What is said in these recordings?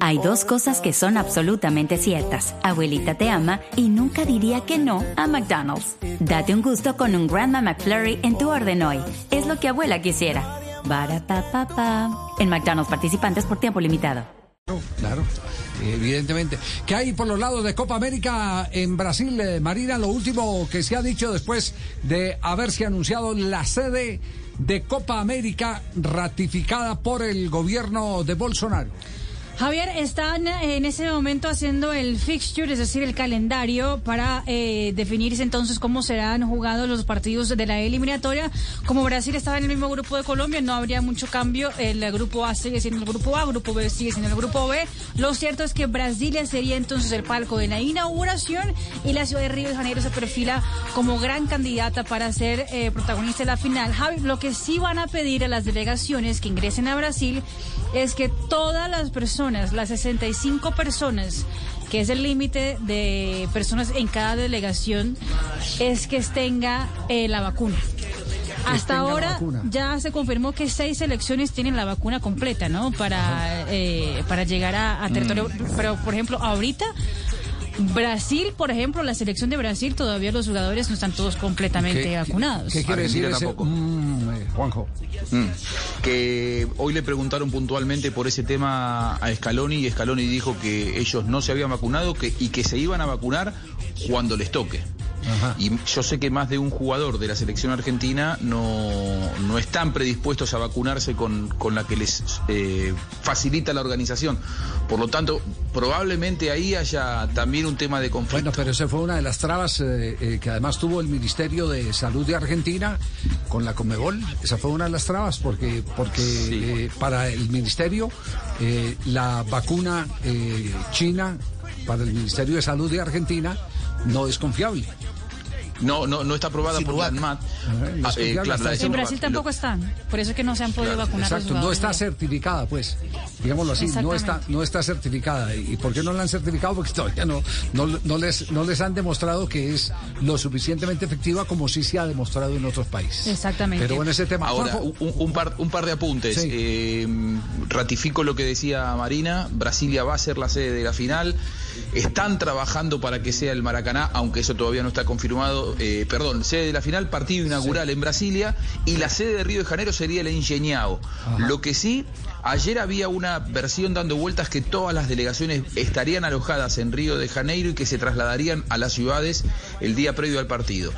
Hay dos cosas que son absolutamente ciertas. Abuelita te ama y nunca diría que no a McDonald's. Date un gusto con un Grandma McFlurry en tu orden hoy. Es lo que abuela quisiera. En McDonald's participantes por tiempo limitado. Claro, evidentemente. ¿Qué hay por los lados de Copa América en Brasil, eh, Marina? Lo último que se ha dicho después de haberse anunciado la sede de Copa América ratificada por el gobierno de Bolsonaro. Javier, están en ese momento haciendo el fixture, es decir, el calendario para eh, definirse entonces cómo serán jugados los partidos de la eliminatoria. Como Brasil estaba en el mismo grupo de Colombia, no habría mucho cambio. El grupo A sigue siendo el grupo A, grupo B sigue siendo el grupo B. Lo cierto es que Brasilia sería entonces el palco de la inauguración y la ciudad de Río de Janeiro se perfila como gran candidata para ser eh, protagonista de la final. Javier, lo que sí van a pedir a las delegaciones que ingresen a Brasil es que todas las personas, las 65 personas, que es el límite de personas en cada delegación, es que tenga eh, la vacuna. Hasta ahora ya se confirmó que seis selecciones tienen la vacuna completa, ¿no? Para, eh, para llegar a, territorio. Mm. Pero, por ejemplo, ahorita Brasil, por ejemplo, la selección de Brasil, todavía los jugadores no están todos completamente vacunados. ¿Qué, quiere decir mm, eh, Juanjo? Mm. Que hoy le preguntaron puntualmente por ese tema a Scaloni y Scaloni dijo que ellos no se habían vacunado que, y que se iban a vacunar cuando les toque. Y yo sé que más de un jugador de la selección argentina no, no están predispuestos a vacunarse con, con la que les eh, facilita la organización. Por lo tanto, probablemente ahí haya también un tema de conflicto. Bueno, pero esa fue una de las trabas eh, eh, que además tuvo el Ministerio de Salud de Argentina con la Comebol. Esa fue una de las trabas porque, porque para el Ministerio la vacuna china para el Ministerio de Salud de Argentina no es confiable. No, no, no está aprobada por la ANMAT. Ah, eh, en Brasil tampoco están, por eso es que no se han podido vacunar. Exacto, no está certificada, pues, digámoslo así, no está, no está certificada. ¿Y por qué no la han certificado? Porque todavía no, no, les, no les han demostrado que es lo suficientemente efectiva como sí se ha demostrado en otros países. Exactamente. Pero en ese tema. Ahora, un, par, un par de apuntes. Eh, ratifico lo que decía Marina. Brasilia va a ser la sede de la final. Están trabajando para que sea el Maracaná, aunque eso todavía no está confirmado. Eh, perdón, sede de la final, partido inaugural en Brasilia y la sede de Río de Janeiro sería el Engeñao. Lo que sí, ayer había una versión dando vueltas que todas las delegaciones estarían alojadas en Río de Janeiro y que se trasladarían a las ciudades el día previo al partido.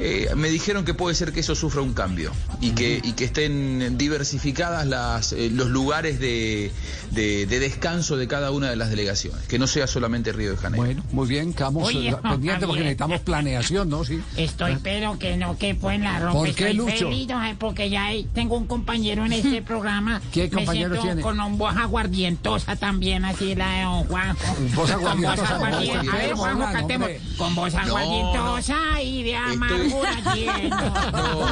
Eh, me dijeron que puede ser que eso sufra un cambio y que, y que estén diversificadas las, eh, los lugares de, de, descanso de cada una de las delegaciones, que no sea solamente Río de Janeiro. Bueno, muy bien, quedamos eh, pendientes porque necesitamos planeación, ¿no? Sí. Estoy, pero que no que en la rompa. ¿Por qué, Lucho? porque ya tengo un compañero en este programa. ¿Qué compañero tiene? Con un voz aguardientosa también, así la de don Juanjo. Voz aguardientosa. Con voz aguardientosa. A ver, Juanjo, cantemos. Con voz aguardientosa y de amar un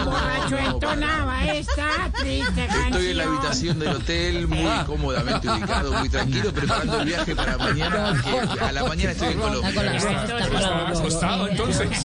borracho entonaba esta triste canción. Estoy en la habitación del hotel, muy cómodamente ubicado, muy tranquilo, preparando el viaje para mañana. A la mañana estoy en Colombia. acostado entonces.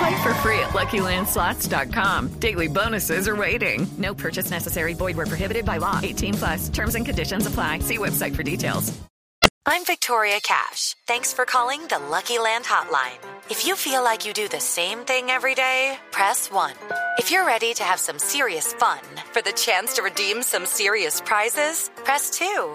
Play for free at LuckyLandSlots.com. Daily bonuses are waiting. No purchase necessary. Void where prohibited by law. 18 plus. Terms and conditions apply. See website for details. I'm Victoria Cash. Thanks for calling the Lucky Land Hotline. If you feel like you do the same thing every day, press 1. If you're ready to have some serious fun for the chance to redeem some serious prizes, press 2.